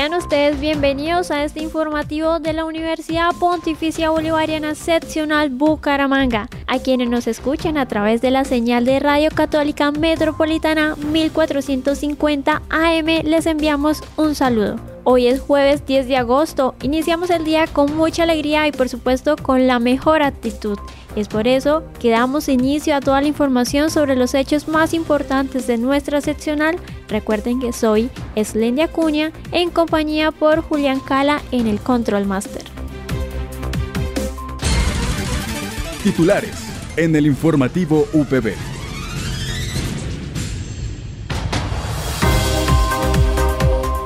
Sean ustedes bienvenidos a este informativo de la Universidad Pontificia Bolivariana Seccional Bucaramanga. A quienes nos escuchan a través de la señal de Radio Católica Metropolitana 1450 AM les enviamos un saludo. Hoy es jueves 10 de agosto, iniciamos el día con mucha alegría y por supuesto con la mejor actitud. Es por eso que damos inicio a toda la información sobre los hechos más importantes de nuestra seccional. Recuerden que soy Eslendia Acuña en compañía por Julián Cala en el Control Master. Titulares en el informativo UPB.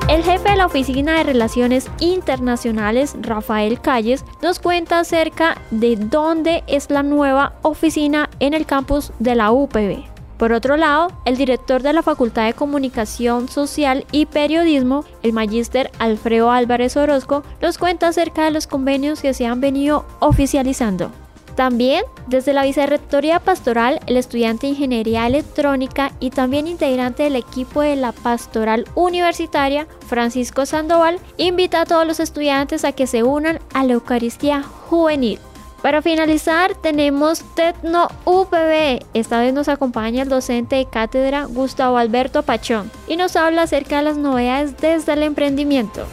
El jefe de la Oficina de Relaciones Internacionales, Rafael Calles, nos cuenta acerca de dónde es la nueva oficina en el campus de la UPB. Por otro lado, el director de la Facultad de Comunicación Social y Periodismo, el magíster Alfredo Álvarez Orozco, nos cuenta acerca de los convenios que se han venido oficializando. También, desde la Vicerrectoría Pastoral, el estudiante de Ingeniería Electrónica y también integrante del equipo de la Pastoral Universitaria, Francisco Sandoval, invita a todos los estudiantes a que se unan a la Eucaristía Juvenil. Para finalizar, tenemos Tecno UPB. Esta vez nos acompaña el docente de cátedra Gustavo Alberto Pachón y nos habla acerca de las novedades desde el emprendimiento.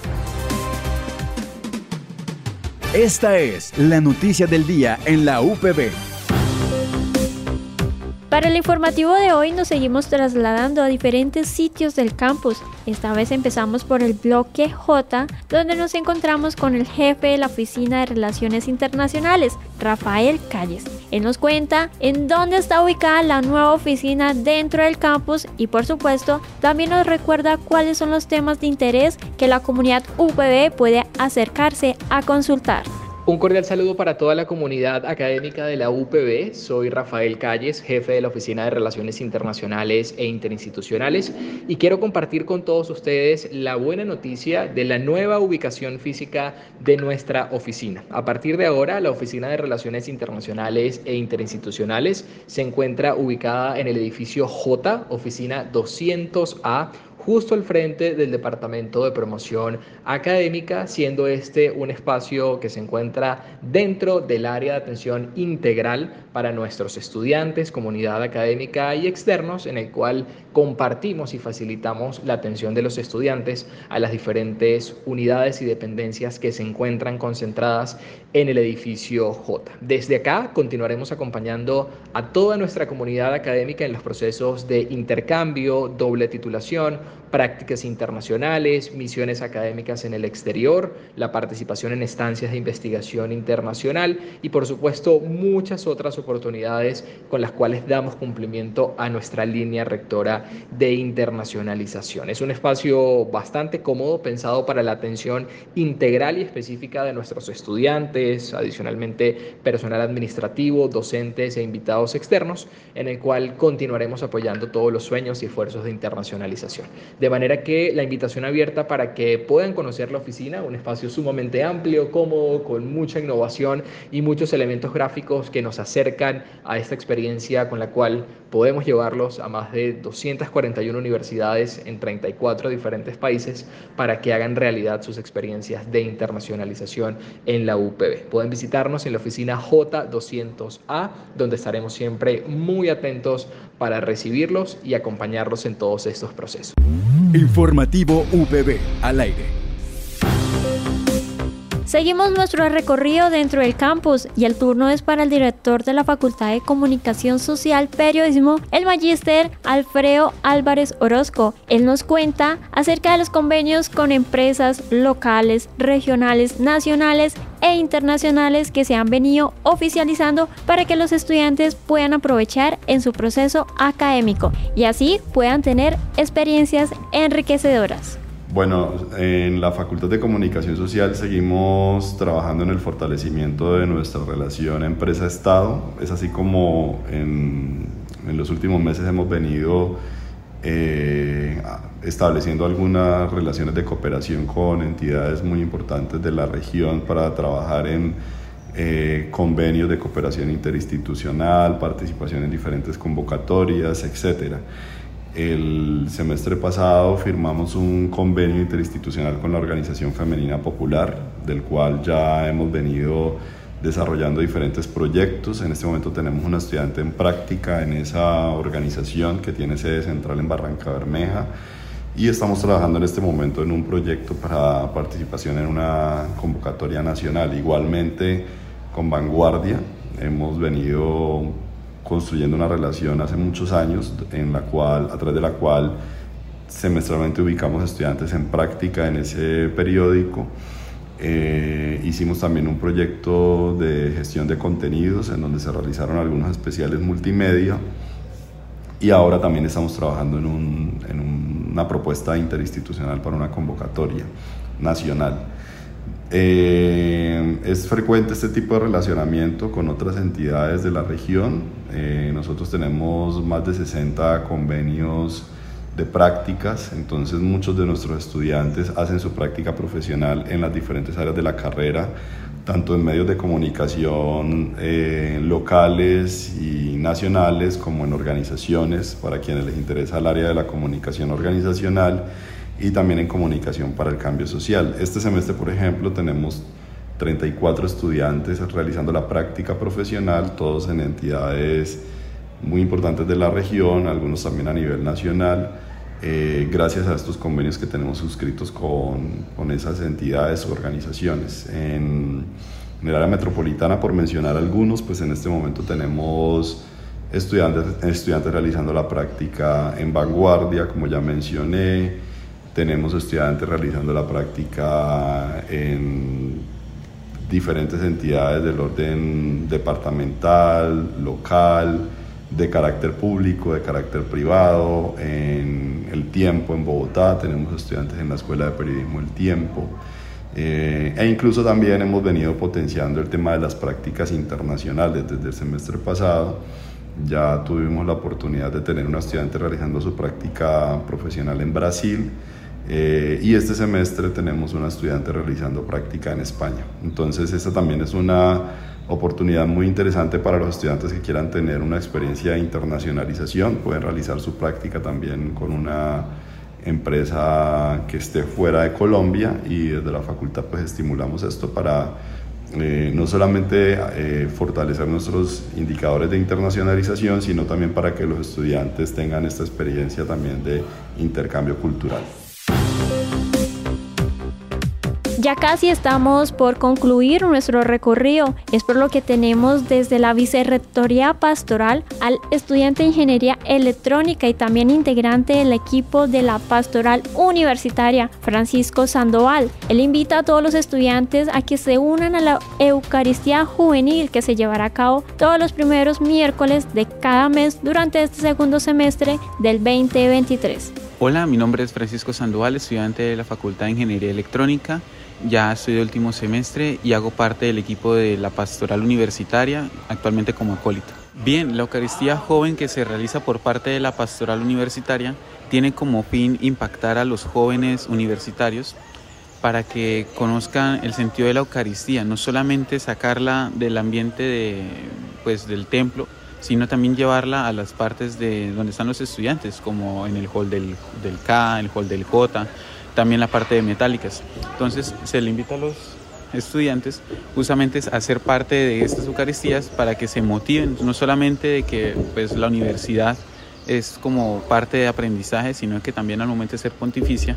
Esta es la noticia del día en la UPB. Para el informativo de hoy nos seguimos trasladando a diferentes sitios del campus. Esta vez empezamos por el bloque J, donde nos encontramos con el jefe de la Oficina de Relaciones Internacionales, Rafael Calles. Él nos cuenta en dónde está ubicada la nueva oficina dentro del campus y por supuesto también nos recuerda cuáles son los temas de interés que la comunidad UPB puede acercarse a consultar. Un cordial saludo para toda la comunidad académica de la UPB. Soy Rafael Calles, jefe de la Oficina de Relaciones Internacionales e Interinstitucionales, y quiero compartir con todos ustedes la buena noticia de la nueva ubicación física de nuestra oficina. A partir de ahora, la Oficina de Relaciones Internacionales e Interinstitucionales se encuentra ubicada en el edificio J, oficina 200A justo al frente del Departamento de Promoción Académica, siendo este un espacio que se encuentra dentro del área de atención integral para nuestros estudiantes, comunidad académica y externos, en el cual compartimos y facilitamos la atención de los estudiantes a las diferentes unidades y dependencias que se encuentran concentradas en el edificio J. Desde acá continuaremos acompañando a toda nuestra comunidad académica en los procesos de intercambio, doble titulación, prácticas internacionales, misiones académicas en el exterior, la participación en estancias de investigación internacional y por supuesto muchas otras oportunidades con las cuales damos cumplimiento a nuestra línea rectora de internacionalización. Es un espacio bastante cómodo pensado para la atención integral y específica de nuestros estudiantes, adicionalmente personal administrativo, docentes e invitados externos, en el cual continuaremos apoyando todos los sueños y esfuerzos de internacionalización. De manera que la invitación abierta para que puedan conocer la oficina, un espacio sumamente amplio, cómodo, con mucha innovación y muchos elementos gráficos que nos acercan a esta experiencia con la cual podemos llevarlos a más de 241 universidades en 34 diferentes países para que hagan realidad sus experiencias de internacionalización en la UPB. Pueden visitarnos en la oficina J200A, donde estaremos siempre muy atentos para recibirlos y acompañarlos en todos estos procesos. Informativo UPB al aire. Seguimos nuestro recorrido dentro del campus y el turno es para el director de la Facultad de Comunicación Social Periodismo, el magíster Alfredo Álvarez Orozco. Él nos cuenta acerca de los convenios con empresas locales, regionales, nacionales e internacionales que se han venido oficializando para que los estudiantes puedan aprovechar en su proceso académico y así puedan tener experiencias enriquecedoras. Bueno, en la Facultad de Comunicación Social seguimos trabajando en el fortalecimiento de nuestra relación empresa-Estado. Es así como en, los últimos meses hemos venido eh, estableciendo algunas relaciones de cooperación con entidades muy importantes de la región para trabajar en eh, convenios de cooperación interinstitucional, participación en diferentes convocatorias, etcétera. El semestre pasado firmamos un convenio interinstitucional con la Organización Femenina Popular, del cual ya hemos venido desarrollando diferentes proyectos. En este momento tenemos una estudiante en práctica en esa organización que tiene sede central en Barranca Bermeja y estamos trabajando en este momento en un proyecto para participación en una convocatoria nacional. Igualmente con Vanguardia hemos venido construyendo una relación hace muchos años en la cual, a través de la cual semestralmente ubicamos estudiantes en práctica en ese periódico. Eh, hicimos también un proyecto de gestión de contenidos en donde se realizaron algunos especiales multimedia y ahora también estamos trabajando en, un, en una propuesta interinstitucional para una convocatoria nacional. Eh, es frecuente este tipo de relacionamiento con otras entidades de la región. Eh, nosotros tenemos más de 60 convenios de prácticas, entonces muchos de nuestros estudiantes hacen su práctica profesional en las diferentes áreas de la carrera, tanto en medios de comunicación eh, locales y nacionales como en organizaciones, para quienes les interesa el área de la comunicación organizacional y también en comunicación para el cambio social. Este semestre, por ejemplo, tenemos 34 estudiantes realizando la práctica profesional, todos en entidades muy importantes de la región, algunos también a nivel nacional, eh, gracias a estos convenios que tenemos suscritos con, con esas entidades o organizaciones. En, en, el área metropolitana, por mencionar algunos, pues en este momento tenemos estudiantes, estudiantes realizando la práctica en vanguardia, como ya mencioné, tenemos estudiantes realizando la práctica en diferentes entidades del orden departamental, local, de carácter público, de carácter privado. En El Tiempo, en Bogotá, tenemos estudiantes en la Escuela de Periodismo El Tiempo. Eh, e incluso también hemos venido potenciando el tema de las prácticas internacionales desde el semestre pasado. Ya tuvimos la oportunidad de tener una estudiante realizando su práctica profesional en Brasil eh, y este semestre tenemos una estudiante realizando práctica en España. Entonces, esta también es una oportunidad muy interesante para los estudiantes que quieran tener una experiencia de internacionalización. Pueden realizar su práctica también con una empresa que esté fuera de Colombia y desde la facultad pues estimulamos esto para eh, no solamente eh, fortalecer nuestros indicadores de internacionalización, sino también para que los estudiantes tengan esta experiencia también de intercambio cultural. Ya casi estamos por concluir nuestro recorrido. Es por lo que tenemos desde la Vicerrectoría Pastoral al estudiante de Ingeniería Electrónica y también integrante del equipo de la Pastoral Universitaria, Francisco Sandoval. Él invita a todos los estudiantes a que se unan a la Eucaristía Juvenil que se llevará a cabo todos los primeros miércoles de cada mes durante este segundo semestre del 2023. Hola, mi nombre es Francisco Sandoval, estudiante de la Facultad de Ingeniería Electrónica. Ya estoy de último semestre y hago parte del equipo de la Pastoral Universitaria, actualmente como acólito. Bien, la Eucaristía Joven que se realiza por parte de la Pastoral Universitaria tiene como fin impactar a los jóvenes universitarios para que conozcan el sentido de la Eucaristía, no solamente sacarla del ambiente de, pues, del templo, sino también llevarla a las partes de donde están los estudiantes, como en el hall del, del K, el hall del J, también la parte de metálicas. Entonces se le invita a los estudiantes justamente a ser parte de estas Eucaristías para que se motiven, no solamente de que pues, la universidad es como parte de aprendizaje, sino que también al momento de ser pontificia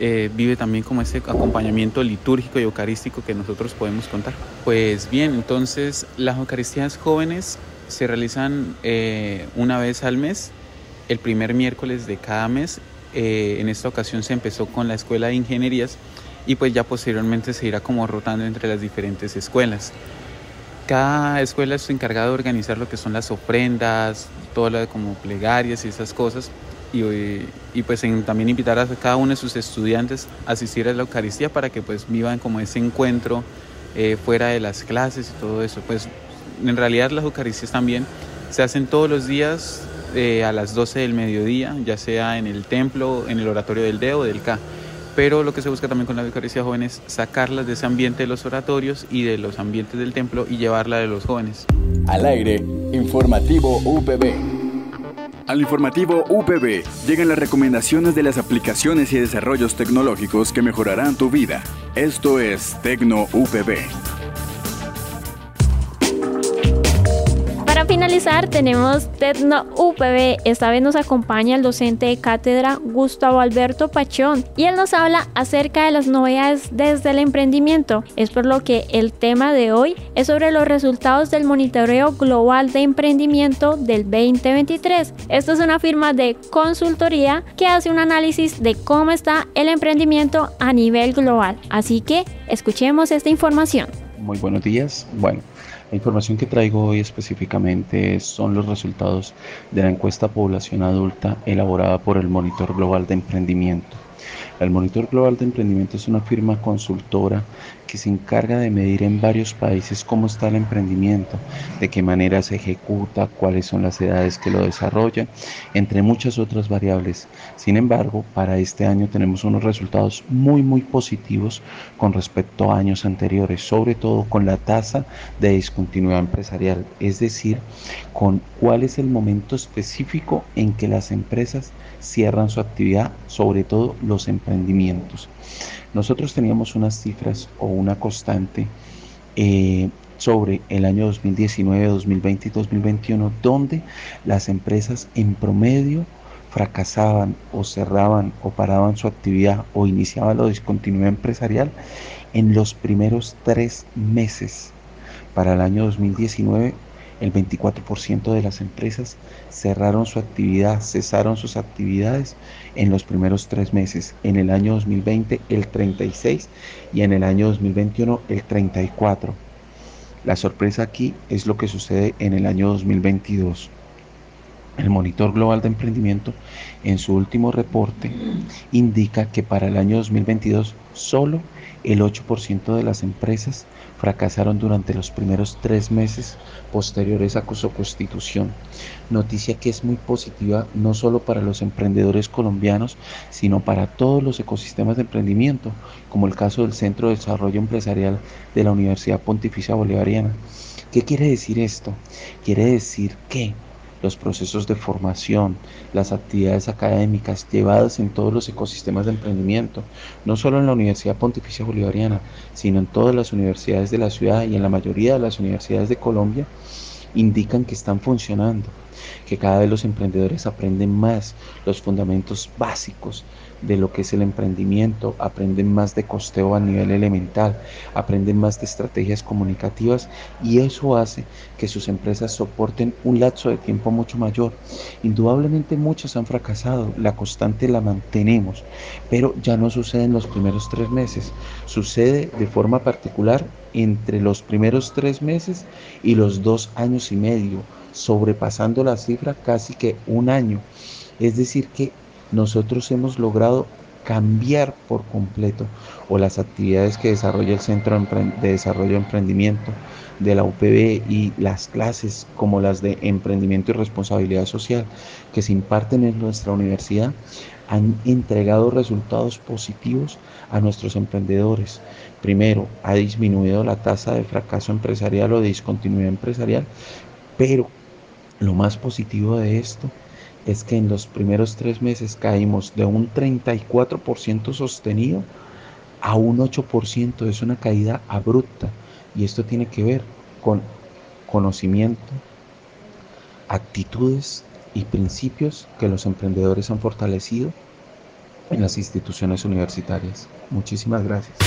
eh, vive también como ese acompañamiento litúrgico y eucarístico que nosotros podemos contar. Pues bien, entonces las Eucaristías jóvenes se realizan eh, una vez al mes, el primer miércoles de cada mes. Eh, en esta ocasión se empezó con la Escuela de Ingenierías y pues ya posteriormente se irá como rotando entre las diferentes escuelas. Cada escuela es encargada de organizar lo que son las ofrendas, todo lo como plegarias y esas cosas y, y pues también invitar a cada uno de sus estudiantes a asistir a la Eucaristía para que pues vivan como ese encuentro eh, fuera de las clases y todo eso. Pues en realidad las Eucaristías también se hacen todos los días eh, a las 12 del mediodía, ya sea en el templo, en el oratorio del D o del K. Pero lo que se busca también con la Eucaristía joven es sacarlas de ese ambiente de los oratorios y de los ambientes del templo y llevarla de los jóvenes. Al aire, informativo UPB. Al informativo UPB llegan las recomendaciones de las aplicaciones y desarrollos tecnológicos que mejorarán tu vida. Esto es Tecno UPB. Finalizar tenemos Tecno UPB. Esta vez nos acompaña el docente de cátedra Gustavo Alberto Pachón y él nos habla acerca de las novedades desde el emprendimiento. Es por lo que el tema de hoy es sobre los resultados del monitoreo global de emprendimiento del 2023. Esto es una firma de consultoría que hace un análisis de cómo está el emprendimiento a nivel global. Así que escuchemos esta información. Muy buenos días. Bueno, la información que traigo hoy específicamente son los resultados de la encuesta población adulta elaborada por el Monitor Global de Emprendimiento. El Monitor Global de Emprendimiento es una firma consultora que se encarga de medir en varios países cómo está el emprendimiento, de qué manera se ejecuta, cuáles son las edades que lo desarrollan, entre muchas otras variables. Sin embargo, para este año tenemos unos resultados muy, muy positivos con respecto a años anteriores, sobre todo con la tasa de discontinuidad empresarial, es decir, con cuál es el momento específico en que las empresas cierran su actividad, sobre todo los emprendimientos. Nosotros teníamos unas cifras o una constante eh, sobre el año 2019, 2020 y 2021, donde las empresas en promedio fracasaban o cerraban o paraban su actividad o iniciaban la discontinuidad empresarial en los primeros tres meses. Para el año 2019 el 24% de las empresas cerraron su actividad, cesaron sus actividades en los primeros tres meses. En el año 2020 el 36% y en el año 2021 el 34%. La sorpresa aquí es lo que sucede en el año 2022. El Monitor Global de Emprendimiento en su último reporte indica que para el año 2022 solo el 8% de las empresas fracasaron durante los primeros tres meses posteriores a su constitución. Noticia que es muy positiva no solo para los emprendedores colombianos, sino para todos los ecosistemas de emprendimiento, como el caso del Centro de Desarrollo Empresarial de la Universidad Pontificia Bolivariana. ¿Qué quiere decir esto? Quiere decir que los procesos de formación, las actividades académicas llevadas en todos los ecosistemas de emprendimiento, no solo en la Universidad Pontificia Bolivariana, sino en todas las universidades de la ciudad y en la mayoría de las universidades de Colombia, indican que están funcionando, que cada vez los emprendedores aprenden más los fundamentos básicos de lo que es el emprendimiento, aprenden más de costeo a nivel elemental, aprenden más de estrategias comunicativas y eso hace que sus empresas soporten un lapso de tiempo mucho mayor. Indudablemente muchas han fracasado, la constante la mantenemos, pero ya no sucede en los primeros tres meses, sucede de forma particular entre los primeros tres meses y los dos años y medio, sobrepasando la cifra casi que un año. Es decir, que nosotros hemos logrado cambiar por completo o las actividades que desarrolla el Centro de Desarrollo de Emprendimiento de la UPB y las clases como las de Emprendimiento y Responsabilidad Social que se imparten en nuestra universidad han entregado resultados positivos a nuestros emprendedores. Primero, ha disminuido la tasa de fracaso empresarial o de discontinuidad empresarial, pero lo más positivo de esto es que en los primeros tres meses caímos de un 34% sostenido a un 8%. Es una caída abrupta y esto tiene que ver con conocimiento, actitudes y principios que los emprendedores han fortalecido en las instituciones universitarias. Muchísimas gracias.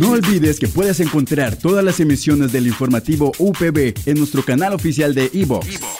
No olvides que puedes encontrar todas las emisiones del informativo UPB en nuestro canal oficial de Evox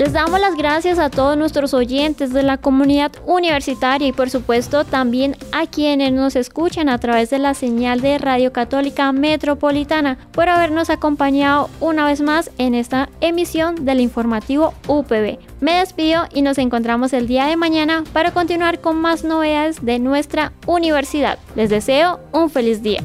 Les damos las gracias a todos nuestros oyentes de la comunidad universitaria y por supuesto también a quienes nos escuchan a través de la señal de Radio Católica Metropolitana por habernos acompañado una vez más en esta emisión del informativo UPB. Me despido y nos encontramos el día de mañana para continuar con más novedades de nuestra universidad. Les deseo un feliz día.